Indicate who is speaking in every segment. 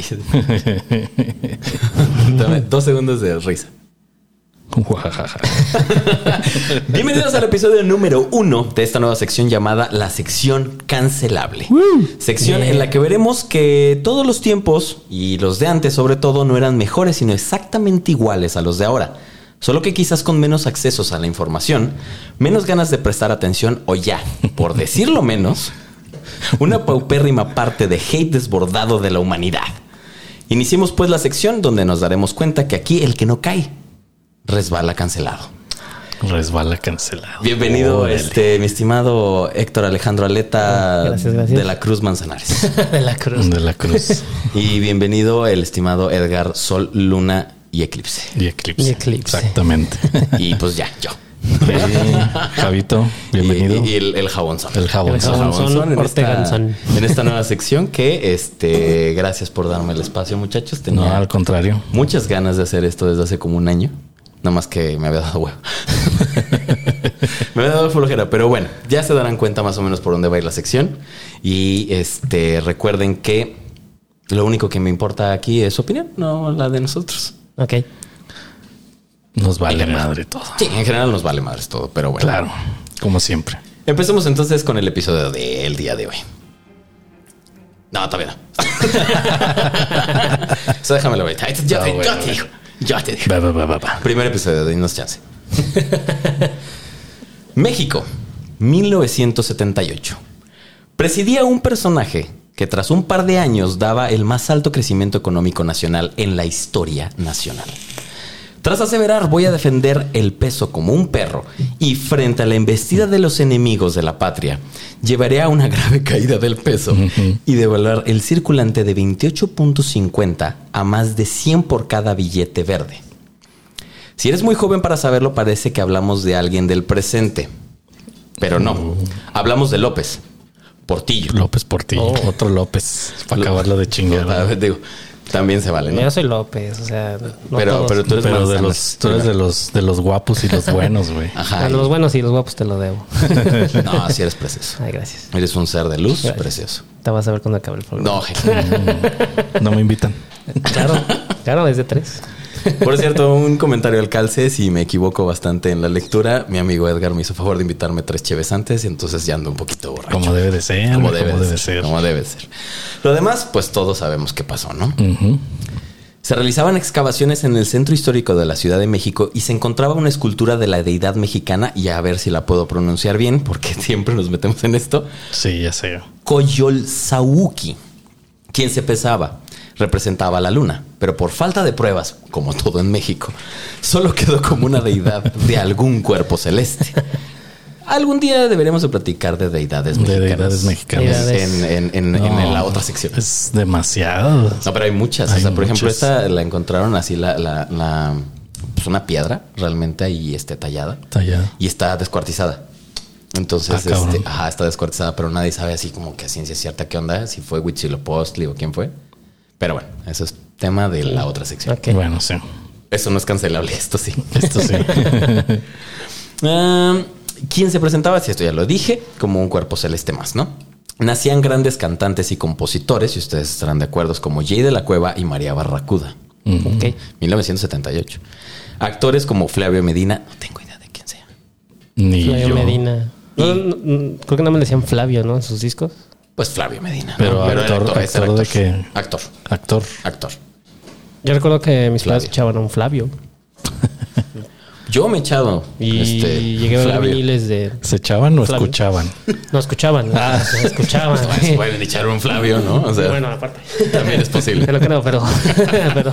Speaker 1: Ay. Dos segundos de risa. Bienvenidos al episodio número uno de esta nueva sección llamada la sección cancelable. Sección en la que veremos que todos los tiempos y los de antes sobre todo no eran mejores sino exactamente iguales a los de ahora. Solo que quizás con menos accesos a la información, menos ganas de prestar atención o ya, por decirlo menos, una paupérrima parte de hate desbordado de la humanidad. Iniciemos pues la sección donde nos daremos cuenta que aquí el que no cae resbala cancelado.
Speaker 2: Resbala cancelado.
Speaker 1: Bienvenido, este, mi estimado Héctor Alejandro Aleta
Speaker 3: Gracias, gracias.
Speaker 1: de la Cruz Manzanares.
Speaker 3: de la cruz.
Speaker 2: De la cruz
Speaker 1: y bienvenido el estimado Edgar Sol, Luna y Eclipse.
Speaker 2: y eclipse.
Speaker 3: Y eclipse.
Speaker 2: Exactamente.
Speaker 1: Y pues ya, yo.
Speaker 2: Javito, bienvenido.
Speaker 1: Y, y el, el jabonzón.
Speaker 2: el jabón.
Speaker 3: El.
Speaker 1: Jabonzón en esta, en esta nueva sección que, este, gracias por darme el espacio, muchachos.
Speaker 2: No,
Speaker 1: Tenía
Speaker 2: al contrario.
Speaker 1: muchas ganas de hacer esto desde hace como un año. Nada más que me había dado huevo. me había dado flojera, pero bueno, ya se darán cuenta más o menos por dónde va a ir la sección. Y este recuerden que lo único que me importa aquí es su opinión, no la de nosotros.
Speaker 3: Ok.
Speaker 2: Nos vale madre todo.
Speaker 1: Sí, en general nos vale madres todo, pero bueno.
Speaker 2: Claro, como siempre.
Speaker 1: Empecemos entonces con el episodio del día de hoy. No, todavía no. Eso déjamelo ahorita. Yo, te-
Speaker 2: Ah,
Speaker 1: yo
Speaker 2: bueno,
Speaker 1: te
Speaker 2: bueno.
Speaker 1: digo. Yo te digo.
Speaker 2: Va.
Speaker 1: Primer episodio, denos chance. México, 1978. Presidía un personaje que tras un par de años daba el más alto crecimiento económico nacional en la historia nacional. Tras aseverar voy a defender el peso como un perro y frente a la embestida de los enemigos de la patria, llevaré a una grave caída del peso y devaluar el circulante de 28.50 a más de 100 por cada billete verde. Si eres muy joven para saberlo, parece que hablamos de alguien del presente. Pero no, hablamos de López, Portillo.
Speaker 2: López por ti.
Speaker 3: Oh.
Speaker 2: Otro López. Para acabarlo de chingar.
Speaker 1: digo, también se vale, ¿no?
Speaker 3: Yo soy López, o sea, no
Speaker 1: Pero-
Speaker 3: todos.
Speaker 1: pero tú eres
Speaker 2: Pero de los, tú eres de los, de los guapos y los buenos, güey.
Speaker 1: Ajá.
Speaker 3: A los buenos y los guapos te lo debo.
Speaker 1: No, así eres precioso.
Speaker 3: Ay, gracias.
Speaker 1: Eres un ser de luz
Speaker 3: Gracias.
Speaker 1: precioso.
Speaker 3: Te vas a ver cuando acabe el programa.
Speaker 1: No, je-
Speaker 2: No me invitan.
Speaker 3: Claro, claro, desde tres.
Speaker 1: Por cierto, un comentario al calce, si me equivoco bastante en la lectura, mi amigo Edgar me hizo favor de invitarme tres cheves antes y entonces ya ando un poquito borracho.
Speaker 2: Como debe de ser.
Speaker 1: Como debe,
Speaker 2: debe
Speaker 1: ser. Como debe ser. Lo demás, pues todos sabemos qué pasó, ¿no? Se realizaban excavaciones en el centro histórico de la Ciudad de México y se encontraba una escultura de la deidad mexicana, y a ver si la puedo pronunciar bien, porque siempre nos metemos en esto,
Speaker 2: Sí, ya sé.
Speaker 1: Coyolzauhqui, quien se pesaba, representaba a la luna, pero por falta de pruebas, como todo en México, solo quedó como una deidad de algún cuerpo celeste. Algún día deberemos de platicar de deidades
Speaker 2: De
Speaker 1: mexicanas.
Speaker 2: deidades mexicanas.
Speaker 1: En, la otra sección.
Speaker 2: Es demasiado.
Speaker 1: No, pero hay muchas. o sea, por ejemplo, esta la encontraron así, la, la, la- pues una piedra realmente ahí este, tallada
Speaker 2: Tallado.
Speaker 1: y está descuartizada. Entonces,
Speaker 2: Ah,
Speaker 1: este, ajá, está descuartizada, pero nadie sabe así como que a ciencia cierta qué onda, si fue Huitzilopochtli o quién fue. Pero bueno, eso es tema de la otra sección.
Speaker 3: Ok.
Speaker 2: Bueno, sí.
Speaker 1: Eso no es cancelable, esto sí.
Speaker 2: Esto sí.
Speaker 1: Ah, ¿Quién se presentaba? Si esto ya lo dije, como un cuerpo celeste más, ¿no? Nacían grandes cantantes y compositores, y ustedes estarán de acuerdo, como Jay de la Cueva y María Barracuda.
Speaker 3: Ok.
Speaker 1: 1978. Actores como Flavio Medina, no tengo idea de quién sea.
Speaker 2: Ni
Speaker 3: Flavio
Speaker 2: yo.
Speaker 3: Medina. No, no, no, creo que no me decían Flavio, ¿no? En sus discos.
Speaker 1: Pues Flavio Medina.
Speaker 2: Pero
Speaker 1: era
Speaker 2: actor-
Speaker 1: ese era
Speaker 2: actor de qué?
Speaker 1: Actor,
Speaker 2: Actor.
Speaker 1: actor.
Speaker 3: Yo recuerdo que mis padres escuchaban a un Flavio.
Speaker 1: Yo me he echado.
Speaker 3: Y
Speaker 1: este,
Speaker 3: llegué a ver viniles de.
Speaker 2: ¿Se echaban o
Speaker 3: Flavio.
Speaker 2: escuchaban?
Speaker 3: No escuchaban. Ah, escuchaban.
Speaker 1: Pues pueden echar un Flavio, ¿no? O sea,
Speaker 3: bueno, aparte.
Speaker 1: también es posible.
Speaker 3: Pero creo, pero. pero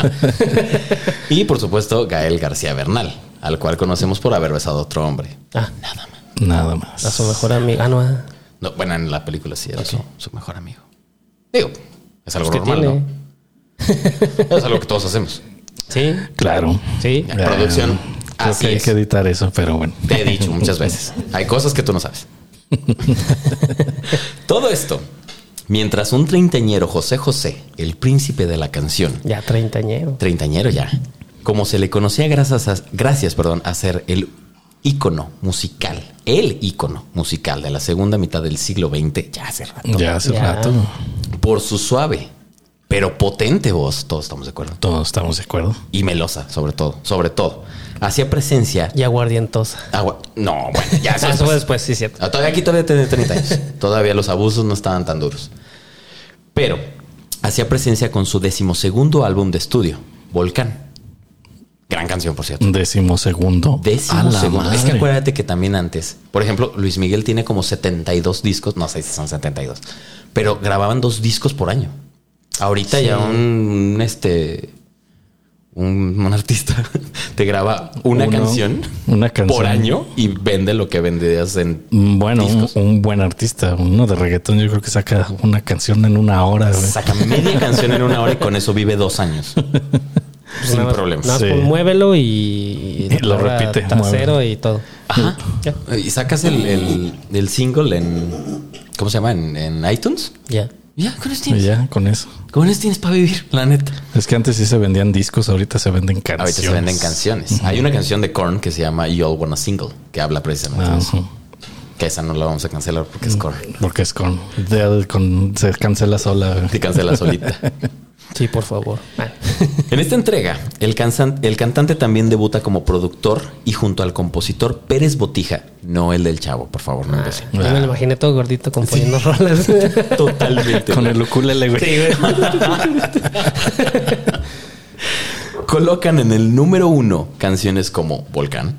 Speaker 1: Y por supuesto, Gael García Bernal, al cual conocemos por haber besado a otro hombre.
Speaker 3: ah,
Speaker 1: Nada más.
Speaker 2: Nada
Speaker 3: a
Speaker 2: más.
Speaker 3: su mejor amiga. Ah, no. Ah.
Speaker 1: No, bueno, en la película sí era su, su mejor amigo. Digo, es algo
Speaker 3: Pues que
Speaker 1: normal. ¿no? Es algo que todos hacemos.
Speaker 3: Sí.
Speaker 2: Claro.
Speaker 3: Sí.
Speaker 1: Ya. Producción,
Speaker 2: Creo
Speaker 1: así
Speaker 2: que hay
Speaker 1: es.
Speaker 2: que editar eso, pero bueno.
Speaker 1: Te he dicho muchas veces. Hay cosas que tú no sabes. Todo esto, mientras un treintañero José José, el príncipe de la canción,
Speaker 3: Ya treintañero.
Speaker 1: treintañero ya, como se le conocía gracias a, gracias, perdón, a ser el ícono musical, el ícono musical de la segunda mitad del siglo XX, ya hace rato,
Speaker 2: Ya hace
Speaker 3: Ya.
Speaker 2: rato.
Speaker 1: por su suave pero potente voz, todos estamos de acuerdo.
Speaker 2: Todos estamos de acuerdo.
Speaker 1: Y melosa, sobre todo, sobre todo. Hacía presencia.
Speaker 3: Y aguardientosa.
Speaker 1: Agua. No, bueno, ya eso
Speaker 3: Ah,
Speaker 1: después.
Speaker 3: Después, sí, cierto.
Speaker 1: Ah, Todavía aquí todavía tiene 30 años. Todavía los abusos no estaban tan duros. Pero hacía presencia con su decimosegundo álbum de estudio, Volcán. Gran canción, por cierto.
Speaker 2: Décimo segundo.
Speaker 1: Décimo segundo. Es que acuérdate que también antes, por ejemplo, Luis Miguel tiene como 72 discos, no sé si son 72, pero grababan dos discos por año. Ahorita
Speaker 3: Sí.
Speaker 1: ya un, un, este un, un artista te graba una
Speaker 2: Uno,
Speaker 1: canción
Speaker 2: una canción.
Speaker 1: por año y vende lo que vendías en
Speaker 2: Mm, Bueno, un, buen artista, uno de reggaetón, yo creo que saca una canción en una hora. güey.
Speaker 1: Saca media canción en una hora y con eso vive dos años. Sin
Speaker 3: Nada más-
Speaker 1: problemas.
Speaker 3: Nada más
Speaker 2: Sí.
Speaker 3: muévelo y,
Speaker 2: Y lo repite,
Speaker 3: Trasero
Speaker 2: muévelo.
Speaker 3: y todo.
Speaker 1: Ajá. Y sacas el, el, el single en. ¿Cómo se llama? En, en iTunes.
Speaker 3: Ya.
Speaker 1: Ya, con eso tienes.
Speaker 2: ya, con eso.
Speaker 1: Con eso tienes para vivir, la neta.
Speaker 2: Es que antes sí se vendían discos, ahorita se venden canciones.
Speaker 1: Ahorita se venden canciones. Hay una canción de Korn que se llama You All Want a Single, que habla precisamente de eso. Que esa no la vamos a cancelar porque es Korn.
Speaker 2: Porque es con, de- con- se cancela sola.
Speaker 1: Se cancela solita.
Speaker 3: Sí, por favor. Ah.
Speaker 1: En esta entrega, el, cansan- el cantante también debuta como productor y junto al compositor Pérez Botija, no el del chavo, por favor, no.
Speaker 3: Yo me lo imaginé todo gordito componiendo rolas.
Speaker 1: Totalmente.
Speaker 2: Con el ukulele, güey.
Speaker 1: Colocan en el número uno canciones como Volcán,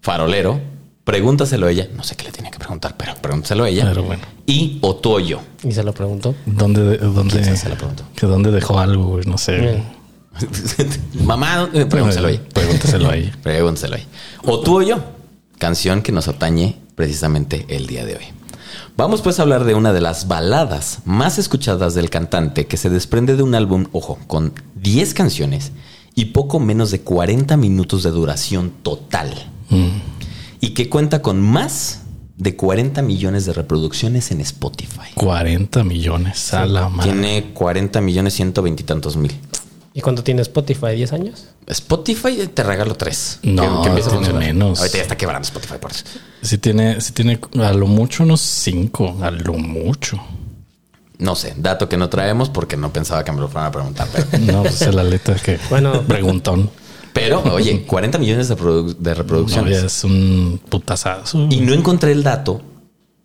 Speaker 1: Farolero, Pregúntaselo a ella. No sé qué le tenía que preguntar, pero pregúntaselo a ella.
Speaker 2: Pero bueno.
Speaker 1: Y Otoyo.
Speaker 3: y se lo preguntó.
Speaker 2: ¿Dónde, dónde.
Speaker 1: Se pregunto.
Speaker 2: que dónde dejó algo, güey? No sé.
Speaker 3: Bien.
Speaker 1: Mamá, eh, pregúntaselo a ella.
Speaker 2: Pregúntaselo a ella.
Speaker 1: Pregúntaselo ahí. O tú o yo. Canción que nos atañe precisamente el día de hoy. Vamos pues a hablar de una de las baladas más escuchadas del cantante que se desprende de un álbum, ojo, con 10 canciones y poco menos de 40 minutos de duración total.
Speaker 2: Mm.
Speaker 1: Y que cuenta con más de 40 millones de reproducciones en Spotify.
Speaker 2: 40 millones a la madre.
Speaker 1: Tiene 40 millones 120 y tantos mil.
Speaker 3: ¿Y cuánto tiene Spotify? ¿10 años?
Speaker 1: Spotify eh, te regalo tres.
Speaker 2: No,
Speaker 1: a
Speaker 2: tiene menos.
Speaker 1: Ahorita ya está quebrando Spotify por eso.
Speaker 2: Si tiene, si tiene a lo mucho unos 5, a lo mucho.
Speaker 1: No sé, dato que no traemos porque no pensaba que me lo fueran a preguntar. Pero,
Speaker 2: No, pues es la letra que
Speaker 3: Bueno.
Speaker 2: preguntón.
Speaker 1: Pero, oye, 40 millones de, de reproducciones.
Speaker 2: es un putazazo.
Speaker 1: Y no encontré el dato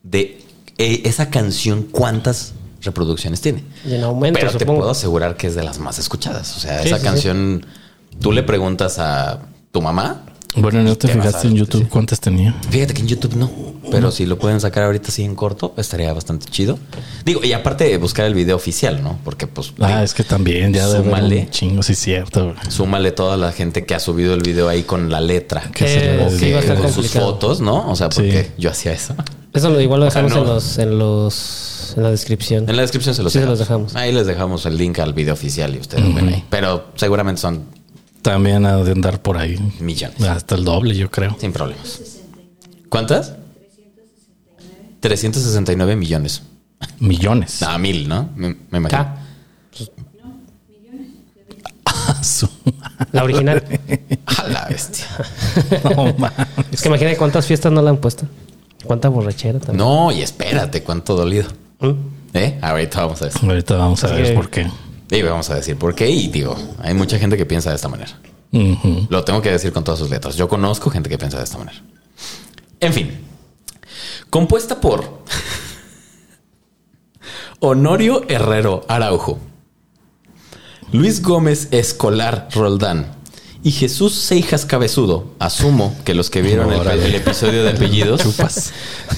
Speaker 1: de eh, esa canción cuántas reproducciones tiene.
Speaker 3: Y en aumento,
Speaker 1: Pero te
Speaker 3: supongo.
Speaker 1: puedo asegurar que es de las más escuchadas. O sea,
Speaker 3: Sí,
Speaker 1: esa
Speaker 3: sí, sí.
Speaker 1: canción, tú le preguntas a tu mamá.
Speaker 2: Bueno, ¿no te
Speaker 1: te
Speaker 2: fijaste en YouTube cuántas tenía?
Speaker 1: Fíjate que en YouTube no, pero si lo pueden sacar ahorita así en corto, estaría bastante chido. Digo, y aparte de buscar el video oficial, ¿no? Porque pues
Speaker 2: Ah,
Speaker 1: digo,
Speaker 2: es que también ya
Speaker 1: súmale.
Speaker 2: un chingo, sí, cierto.
Speaker 1: súmale toda la gente que ha subido el video ahí con la letra.
Speaker 2: Que se
Speaker 3: Eh,
Speaker 2: le
Speaker 1: O
Speaker 3: sí,
Speaker 1: que
Speaker 3: va a estar
Speaker 1: con sus fotos, ¿no? O sea, porque
Speaker 2: Sí.
Speaker 1: yo hacía eso.
Speaker 3: Eso lo- igual lo
Speaker 1: O sea,
Speaker 3: dejamos
Speaker 1: no.
Speaker 3: en los, en los, en la descripción.
Speaker 1: En la descripción se los,
Speaker 3: Sí, se
Speaker 1: dejamos.
Speaker 3: los dejamos.
Speaker 1: Ahí les dejamos el link al video oficial y ustedes lo ven ahí. Pero seguramente son
Speaker 2: También ha de andar por ahí.
Speaker 1: millones.
Speaker 2: Hasta el doble, yo creo.
Speaker 1: Sin problemas. ¿Cuántas? 369 millones.
Speaker 2: Millones.
Speaker 1: Ah, mil, ¿no? Me, me imagino.
Speaker 3: K,
Speaker 2: Su-
Speaker 3: la original.
Speaker 1: A la bestia.
Speaker 2: no, mames.
Speaker 3: es que imagínate cuántas fiestas no la han puesto. Cuánta borrachera también.
Speaker 1: No, y espérate, cuánto dolido.
Speaker 3: ¿Mm?
Speaker 1: ¿Eh? Ahorita vamos a decir.
Speaker 2: Ahorita vamos a ver por qué.
Speaker 1: Y vamos a decir por qué. Y digo, hay mucha gente que piensa de esta manera. Lo tengo que decir con todas sus letras. Yo conozco gente que piensa de esta manera. En fin. Compuesta por Honorio Herrero Araujo, Luis Gómez Escolar Roldán y Jesús Seijas Cabezudo. Asumo que los que vieron el, episodio de apellidos.
Speaker 2: Chupas.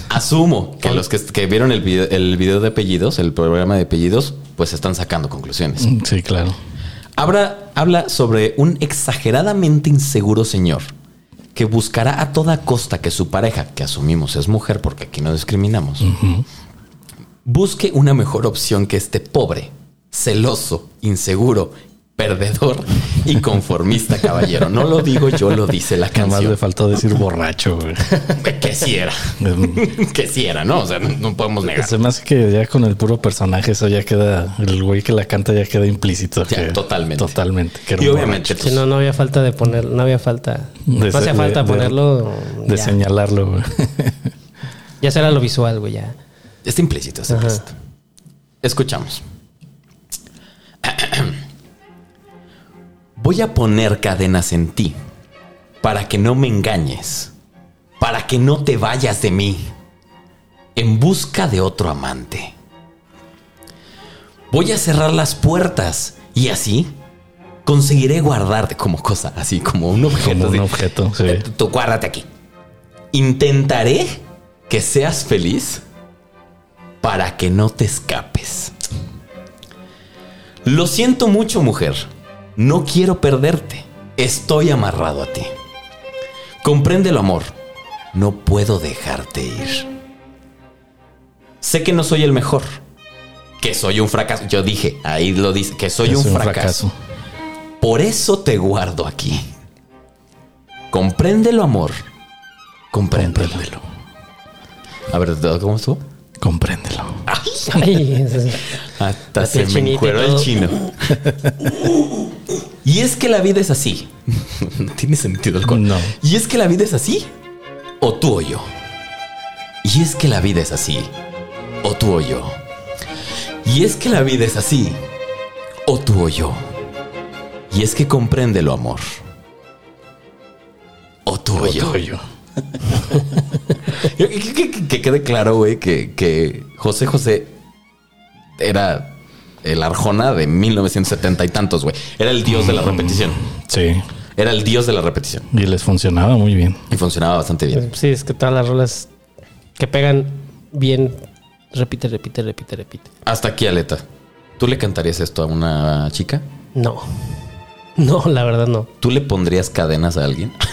Speaker 1: Asumo que los que, que vieron el video, el video de apellidos, el programa de apellidos, pues están sacando conclusiones.
Speaker 2: Sí, claro.
Speaker 1: Habla, habla sobre un exageradamente inseguro señor que buscará a toda costa que su pareja, que asumimos es mujer porque aquí no discriminamos, busque una mejor opción que este pobre, celoso, inseguro, perdedor y conformista caballero. No lo digo yo, lo dice la
Speaker 2: Nada más le
Speaker 1: canción.
Speaker 2: faltó decir borracho. güey.
Speaker 1: Que sí era. que sí era, ¿no? O sea, no, no podemos negar.
Speaker 2: Se hace que ya con el puro personaje eso ya queda, el güey que la canta ya queda implícito.
Speaker 1: Ya,
Speaker 2: que-
Speaker 1: totalmente.
Speaker 2: Totalmente. que
Speaker 1: Y obviamente.
Speaker 3: Sí, no, no había falta de poner, no había falta.
Speaker 2: De
Speaker 3: no hacía falta
Speaker 2: de-
Speaker 3: ponerlo.
Speaker 2: De señalarlo. güey.
Speaker 3: Ya será lo visual, güey, ya.
Speaker 1: Está implícito, está implícito. Escuchamos. Voy a poner cadenas en ti para que no me engañes, para que no te vayas de mí en busca de otro amante. Voy a cerrar las puertas y así conseguiré guardarte como cosa, así como un objeto.
Speaker 2: Como un objeto, sí.
Speaker 1: Eh, Tú guárdate aquí. Intentaré que seas feliz para que no te escapes. Lo siento mucho, mujer. No quiero perderte. Estoy amarrado a ti. Compréndelo, amor. No puedo dejarte ir. Sé que no soy el mejor. Que soy un fracaso. Yo dije, ahí lo dice, que soy un, fracaso. Por eso te guardo aquí. Compréndelo, amor. Compréndelo.
Speaker 2: Compréndelo.
Speaker 1: A ver, ¿cómo estuvo?
Speaker 2: Compréndelo.
Speaker 3: Ay,
Speaker 1: Hasta se me encueró el chino. y es que la vida es así. no tiene sentido el coro.
Speaker 2: No.
Speaker 1: Y es que la vida es así. O tú o yo. Y es que la vida es así. O tú o yo. Y es que la vida es así. O tú o yo. Y es que compréndelo, amor. O tú o yo.
Speaker 2: Otro yo.
Speaker 1: Yo- Que, que- que- que quede claro, güey, que, que José José era el Arjona de 1970 y tantos, güey. Era el dios de la repetición.
Speaker 2: Sí.
Speaker 1: Era el dios de la repetición.
Speaker 2: Y les funcionaba muy bien.
Speaker 1: Y funcionaba bastante bien.
Speaker 3: Sí, es que todas las rolas que pegan bien, repite, repite, repite, repite.
Speaker 1: Hasta aquí, Aleta. ¿Tú le cantarías esto a una chica?
Speaker 3: No. No, la verdad no.
Speaker 1: ¿Tú le pondrías cadenas a alguien?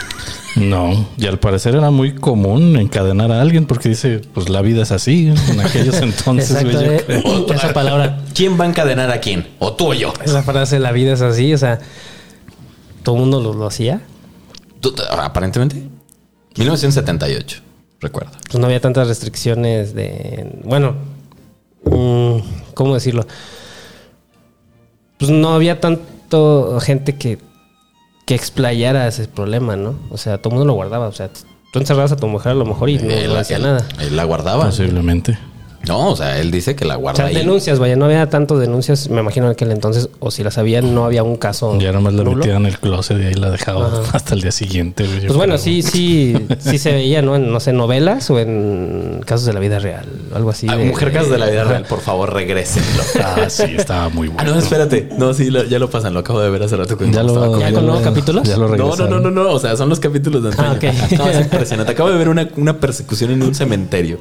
Speaker 2: No, y al parecer era muy común encadenar a alguien porque dice, pues la vida es así. En aquellos entonces,
Speaker 3: Exacto.
Speaker 2: güey, yo
Speaker 3: eh,
Speaker 2: creo.
Speaker 3: Esa palabra,
Speaker 1: ¿Quién va a encadenar a quién? ¿O tú o yo?
Speaker 3: esa frase, la vida es así, o sea, todo el mundo lo, lo hacía.
Speaker 1: Aparentemente. 1978, recuerda.
Speaker 3: Pues no había tantas restricciones de. Bueno, mm, ¿cómo decirlo? Pues no había tanto gente que, que explayara ese problema, ¿no? O sea, todo el mundo lo guardaba. O sea, tú encerrabas a tu mujer a lo mejor y no,
Speaker 1: Él,
Speaker 3: no hacía
Speaker 1: él-
Speaker 3: nada.
Speaker 1: él la guardaba.
Speaker 2: Posiblemente.
Speaker 1: No, o sea, él dice que la
Speaker 3: O
Speaker 1: guarda
Speaker 3: sea,
Speaker 1: ahí.
Speaker 3: denuncias, vaya, no había tanto denuncias, me imagino en aquel entonces, o si las había, no había un caso.
Speaker 2: Ya nomás la
Speaker 3: nulo.
Speaker 2: metía en el closet y ahí la dejaba
Speaker 3: Ajá.
Speaker 2: hasta el día siguiente.
Speaker 3: Pues bueno, sí, sí, sí se veía, ¿no? En, no sé, novelas o en casos de la vida real, algo así.
Speaker 1: Ah,
Speaker 3: de-
Speaker 1: mujer casos de la vida
Speaker 3: Ajá.
Speaker 1: real, por favor, regrésenlo.
Speaker 2: Ah, sí, estaba muy
Speaker 1: Ah,
Speaker 2: bueno.
Speaker 1: no, espérate. No, sí, lo- ya lo pasan. Lo acabo de ver hace rato. cuando
Speaker 2: Ya
Speaker 1: estaba
Speaker 2: lo.
Speaker 3: ¿Ya con nuevos capítulos?
Speaker 2: Ya lo
Speaker 1: No, no, no, no, no. O sea, son los capítulos de antaño.
Speaker 3: Ah, ok.
Speaker 1: No, es impresionante. Acabo de ver una, una persecución en un cementerio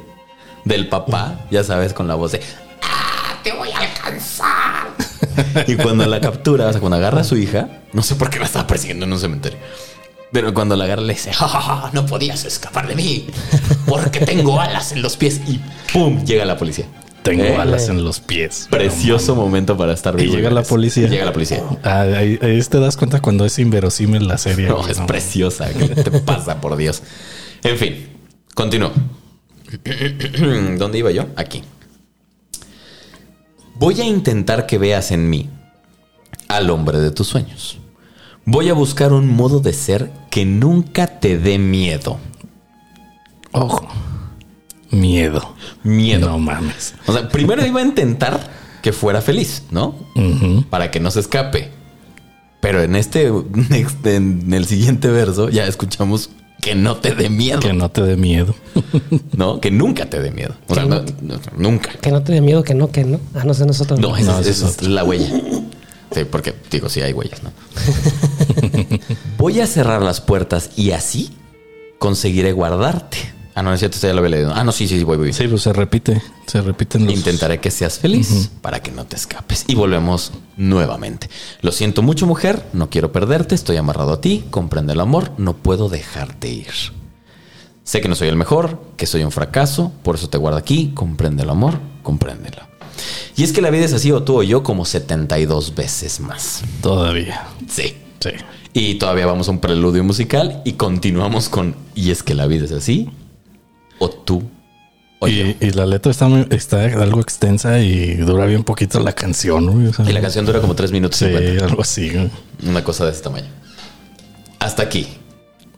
Speaker 1: del papá, ya sabes, con la voz de ¡Ah, te voy a alcanzar! y cuando la captura, o sea, cuando agarra a su hija, no sé por qué la estaba persiguiendo en un cementerio. Pero cuando la agarra le dice, "Ja, ja, ja, no podías escapar de mí porque tengo alas en los pies y ¡pum! llega la policía.
Speaker 2: Tengo
Speaker 1: Eh,
Speaker 2: alas en los pies.
Speaker 1: Precioso momento para estar
Speaker 2: Y
Speaker 1: vivo.
Speaker 2: llega la policía.
Speaker 1: Y llega la policía.
Speaker 2: Ah, ahí, ahí te das cuenta cuando es inverosímil la serie.
Speaker 1: No, es preciosa. ¿Qué te pasa, por Dios? En fin, continúo. ¿Dónde iba yo? Aquí. Voy a intentar que veas en mí al hombre de tus sueños. Voy a buscar un modo de ser que nunca te dé miedo.
Speaker 2: Ojo. Miedo.
Speaker 1: Miedo.
Speaker 2: No mames.
Speaker 1: O sea, primero iba a intentar que fuera feliz, ¿no? Para que no se escape. Pero en este, en el siguiente verso, ya escuchamos que no te dé miedo.
Speaker 2: Que no te dé miedo.
Speaker 1: No, que nunca te dé miedo. O sea,
Speaker 3: Que
Speaker 1: no-
Speaker 3: no-
Speaker 1: no- nunca.
Speaker 3: Que no te dé miedo, que no, que no. Ah, no sé, nosotros.
Speaker 1: No,
Speaker 2: No,
Speaker 1: es,
Speaker 2: esa es
Speaker 1: esa es la huella. Sí, porque digo, sí hay huellas, ¿no? Voy a cerrar las puertas y así conseguiré guardarte. Ah, no, es cierto, ya lo había leído. Ah, no, sí, sí, sí, voy, voy.
Speaker 2: Sí, pues se repite. Se repiten los...
Speaker 1: Intentaré que seas feliz para que no te escapes. Y volvemos nuevamente. Lo siento mucho, mujer. No quiero perderte. Estoy amarrado a ti. Comprende el amor. No puedo dejarte ir. Sé que no soy el mejor, que soy un fracaso. Por eso te guardo aquí. Comprende el amor. Compréndelo. Y es que la vida es así o tú o yo como 72 veces más.
Speaker 2: Todavía.
Speaker 1: Sí.
Speaker 2: Sí.
Speaker 1: Y todavía vamos a un preludio musical y continuamos con Y es que la vida es así o tú o.
Speaker 2: Y, y la letra está, muy- está algo extensa y dura bien poquito la canción. güey, o sea,
Speaker 1: Y la canción dura como 3 minutos
Speaker 2: Sí,
Speaker 1: 50.
Speaker 2: algo así.
Speaker 1: Una cosa de ese tamaño. Hasta aquí.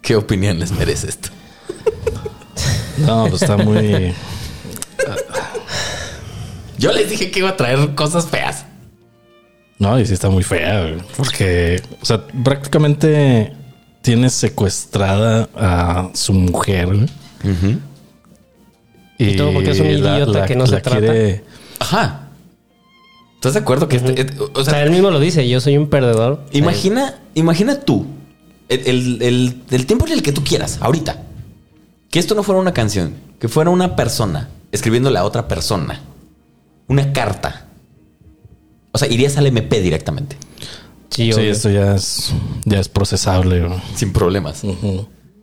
Speaker 1: ¿Qué opinión les merece esto?
Speaker 2: No, pues está muy...
Speaker 1: Yo les dije que iba a traer cosas feas.
Speaker 2: No, y sí está muy fea, porque, o sea, prácticamente tiene secuestrada a su mujer.
Speaker 1: Ujú.
Speaker 3: Y todo porque es un idiota que no se trata.
Speaker 1: Ajá. ¿Estás de acuerdo que este- eh, o
Speaker 3: O sea,
Speaker 1: sea,
Speaker 3: él mismo lo dice, yo soy un perdedor.
Speaker 1: imagina, imagina tú el, el- el- el tiempo en el que tú quieras, ahorita, que esto no fuera una canción, que fuera una persona escribiéndole a otra persona una carta. O sea, irías al MP directamente,
Speaker 3: Sí,
Speaker 2: Sí, esto ya es, ya es procesable.
Speaker 1: sin problemas.
Speaker 3: Sí,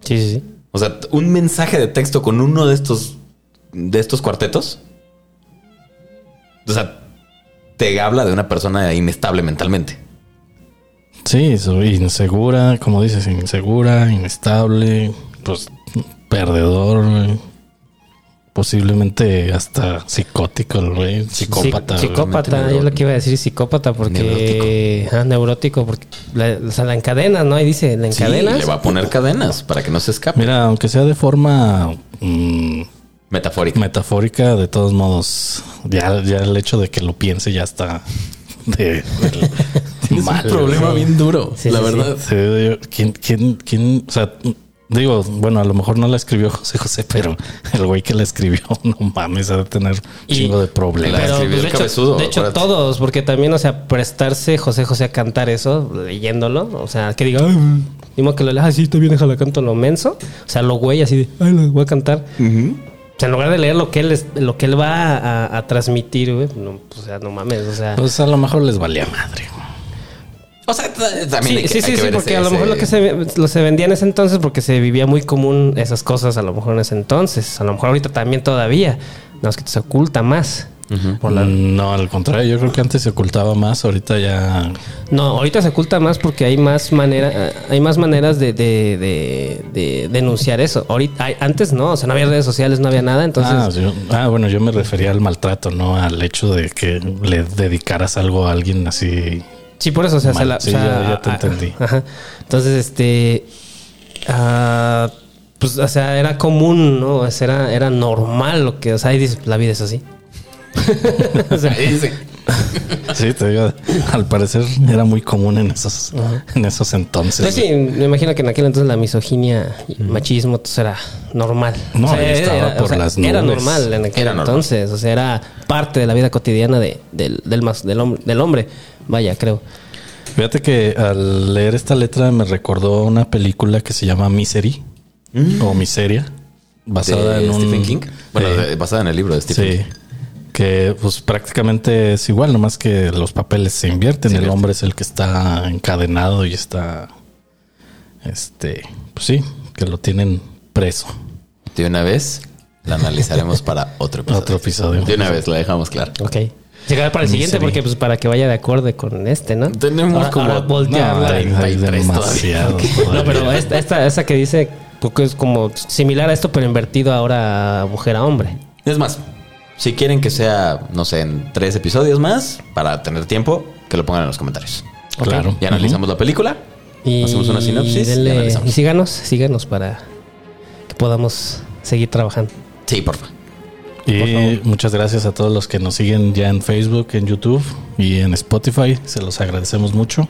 Speaker 3: sí, sí.
Speaker 1: O sea, un mensaje de texto con uno de estos de estos cuartetos. O sea, te habla de una persona inestable mentalmente.
Speaker 2: Sí, insegura, como dices, insegura, inestable, pues perdedor, güey. posiblemente hasta psicótico, el güey, psicópata.
Speaker 3: Sí, psicópata, yo lo que iba a decir psicópata porque neurótico, neurótico porque la, o sea, la encadena, ¿no? Ahí dice, la
Speaker 1: Sí,
Speaker 3: encadenas.
Speaker 1: le va a poner cadenas para que no se escape.
Speaker 2: Mira, aunque sea de forma mm,
Speaker 1: Metafórica.
Speaker 2: metafórica, de todos modos, ya, ya el hecho de que lo piense ya está de, mal,
Speaker 1: un problema bien duro,
Speaker 3: Sí,
Speaker 1: la
Speaker 3: sí,
Speaker 1: verdad.
Speaker 2: Sí, yo- ¿quién, quién, quién? O sea, digo, bueno, a lo mejor no la escribió José José, pero el güey que la escribió, no mames, ha de tener un chingo de problemas.
Speaker 3: Pero
Speaker 1: escribió
Speaker 3: pues, de,
Speaker 1: el
Speaker 3: hecho,
Speaker 1: cabezudo,
Speaker 3: de hecho, todos, porque también, o sea, prestarse José José a cantar eso, leyéndolo, o sea, que diga, ay, mismo que lo lea, ah, sí, está bien, déjala canto lo menso, o sea, lo güey así de, ay, lo voy a cantar. O sea, en lugar de leer lo que él, es- lo que él va a, a transmitir, güey, no, o sea, no mames, o sea.
Speaker 2: Pues a lo mejor les valía madre.
Speaker 1: O sea, también
Speaker 3: Sí,
Speaker 1: hay que,
Speaker 3: sí,
Speaker 1: hay
Speaker 3: sí,
Speaker 1: que
Speaker 3: sí,
Speaker 1: ver
Speaker 3: porque
Speaker 1: ese-
Speaker 3: a lo mejor
Speaker 1: ese-
Speaker 3: lo que se, lo se vendía en ese entonces porque se vivía muy común esas cosas, a lo mejor en ese entonces. A lo mejor ahorita también todavía. No, es que se oculta más. Por la-
Speaker 2: No, al contrario, yo creo que antes se ocultaba más, ahorita ya.
Speaker 3: No, ahorita se oculta más porque hay más manera, hay más maneras de, de, de- de denunciar eso. Ahorita, hay- antes no, o sea, no había redes sociales, no había nada, entonces.
Speaker 2: ah, yo- ah, bueno, yo me refería al maltrato, no al hecho de que le dedicaras algo a alguien así.
Speaker 3: Sí, por eso, o sea,
Speaker 2: Mal.
Speaker 3: se la-
Speaker 2: Sí,
Speaker 3: o sea,
Speaker 2: ya- ya te
Speaker 3: ah,
Speaker 2: entendí.
Speaker 3: Ajá. Entonces, este. ah, pues, o sea, era común, ¿no? O sea, era, era normal lo que. O sea, ahí dices, la vida es así. o sea,
Speaker 1: Ahí dice,
Speaker 2: Sí, te digo, al parecer era muy común en esos, en esos entonces.
Speaker 3: pues sí, me imagino que en aquel entonces la misoginia y el machismo entonces era normal.
Speaker 2: No, ahí estaba por las
Speaker 3: Era
Speaker 2: nubes.
Speaker 3: normal en aquel
Speaker 1: Era normal.
Speaker 3: entonces. O sea, era parte de la vida cotidiana de, del, del, mas- del, hombre, del hombre. Vaya, creo.
Speaker 2: Fíjate que al leer esta letra me recordó una película que se llama Misery o Miseria, basada
Speaker 1: de
Speaker 2: en un
Speaker 1: Stephen King. Bueno, basada en el libro de Stephen
Speaker 2: Sí.
Speaker 1: King.
Speaker 2: Que pues prácticamente es igual, nomás que los papeles se invierten.
Speaker 1: Se
Speaker 2: el hombre es el que está encadenado y está. Este. Pues sí, que lo tienen preso.
Speaker 1: De una vez la analizaremos para otro episodio.
Speaker 2: Otro episodio.
Speaker 1: De una vez la dejamos claro.
Speaker 3: Ok. Llegará para el siguiente porque, pues, para que vaya de acorde con este, ¿no?
Speaker 1: Tenemos
Speaker 3: Ahora-
Speaker 1: como
Speaker 3: ahora voltearla.
Speaker 2: No, hay, hay
Speaker 1: 33
Speaker 2: demasiado.
Speaker 3: No, pero esta, esta, esa que dice, porque es como similar a esto, pero invertido ahora a mujer a hombre.
Speaker 1: Es más, si quieren que sea, no sé, en tres episodios más, para tener tiempo, que lo pongan en los comentarios.
Speaker 2: Claro.
Speaker 1: Y analizamos la película.
Speaker 3: Y
Speaker 1: Hacemos una sinopsis y
Speaker 3: denle-
Speaker 1: analizamos.
Speaker 3: y síganos, síganos para que podamos seguir trabajando.
Speaker 1: Sí, porfa.
Speaker 2: Y muchas gracias a todos los que nos siguen ya en Facebook, en YouTube y en Spotify. Se los agradecemos mucho.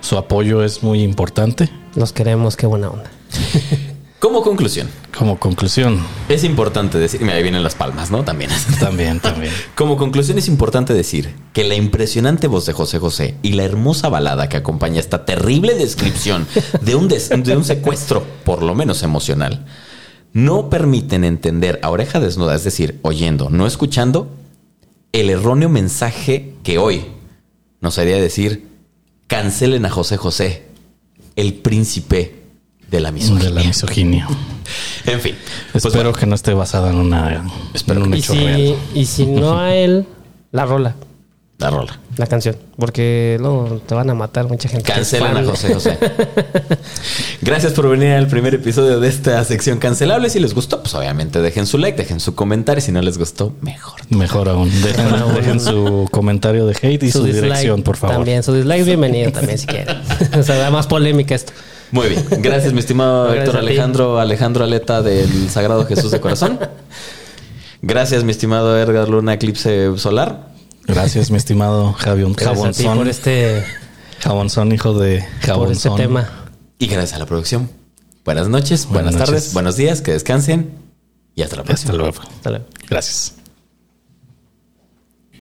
Speaker 2: Su apoyo es muy importante.
Speaker 3: Los queremos, qué buena onda.
Speaker 1: Como conclusión,
Speaker 2: Como conclusión,
Speaker 1: es importante decir, mira, ahí vienen las palmas, ¿no? También.
Speaker 2: también, también.
Speaker 1: Como conclusión es importante decir que la impresionante voz de José José y la hermosa balada que acompaña esta terrible descripción de un, des- de un secuestro, por lo menos emocional, no permiten entender a oreja desnuda, es decir, oyendo, no escuchando, el erróneo mensaje que hoy nos haría decir, cancelen a José José, el príncipe de la misoginia.
Speaker 2: De la misoginia.
Speaker 1: En fin, pues
Speaker 2: Espero
Speaker 1: bueno,
Speaker 2: que no esté basada en una
Speaker 1: Espero
Speaker 2: en un hecho
Speaker 3: si,
Speaker 2: real.
Speaker 3: y si no a él, la rola,
Speaker 1: la rola.
Speaker 3: la canción. Porque luego te van a matar mucha gente.
Speaker 1: Cancelen a. José José. Gracias por venir al primer episodio de esta sección cancelable. Si les gustó, pues obviamente dejen su like, dejen su comentario. Si no les gustó, mejor.
Speaker 2: Mejor aún. Dejen, su comentario de hate y su,
Speaker 3: dislike
Speaker 2: dirección, por favor.
Speaker 3: También, su dislike es bienvenido también si quieren. o sea, da más polémica esto.
Speaker 1: Muy bien. Gracias, mi estimado Héctor. Alejandro, Alejandro Aleta del Sagrado Jesús de Corazón. Gracias, mi estimado Edgar Luna, Eclipse Solar.
Speaker 2: Gracias, mi estimado Javier
Speaker 3: Gracias a ti por
Speaker 2: Jabonzón.
Speaker 3: este,
Speaker 2: Jabonzón, hijo de
Speaker 3: por este
Speaker 2: Jabonzón.
Speaker 3: tema.
Speaker 1: Y gracias a la producción. Buenas noches, buenas,
Speaker 2: Buenas
Speaker 1: tardes, buenos días, que descansen y hasta la próxima.
Speaker 2: Hasta luego.
Speaker 3: Hasta luego.
Speaker 2: Gracias.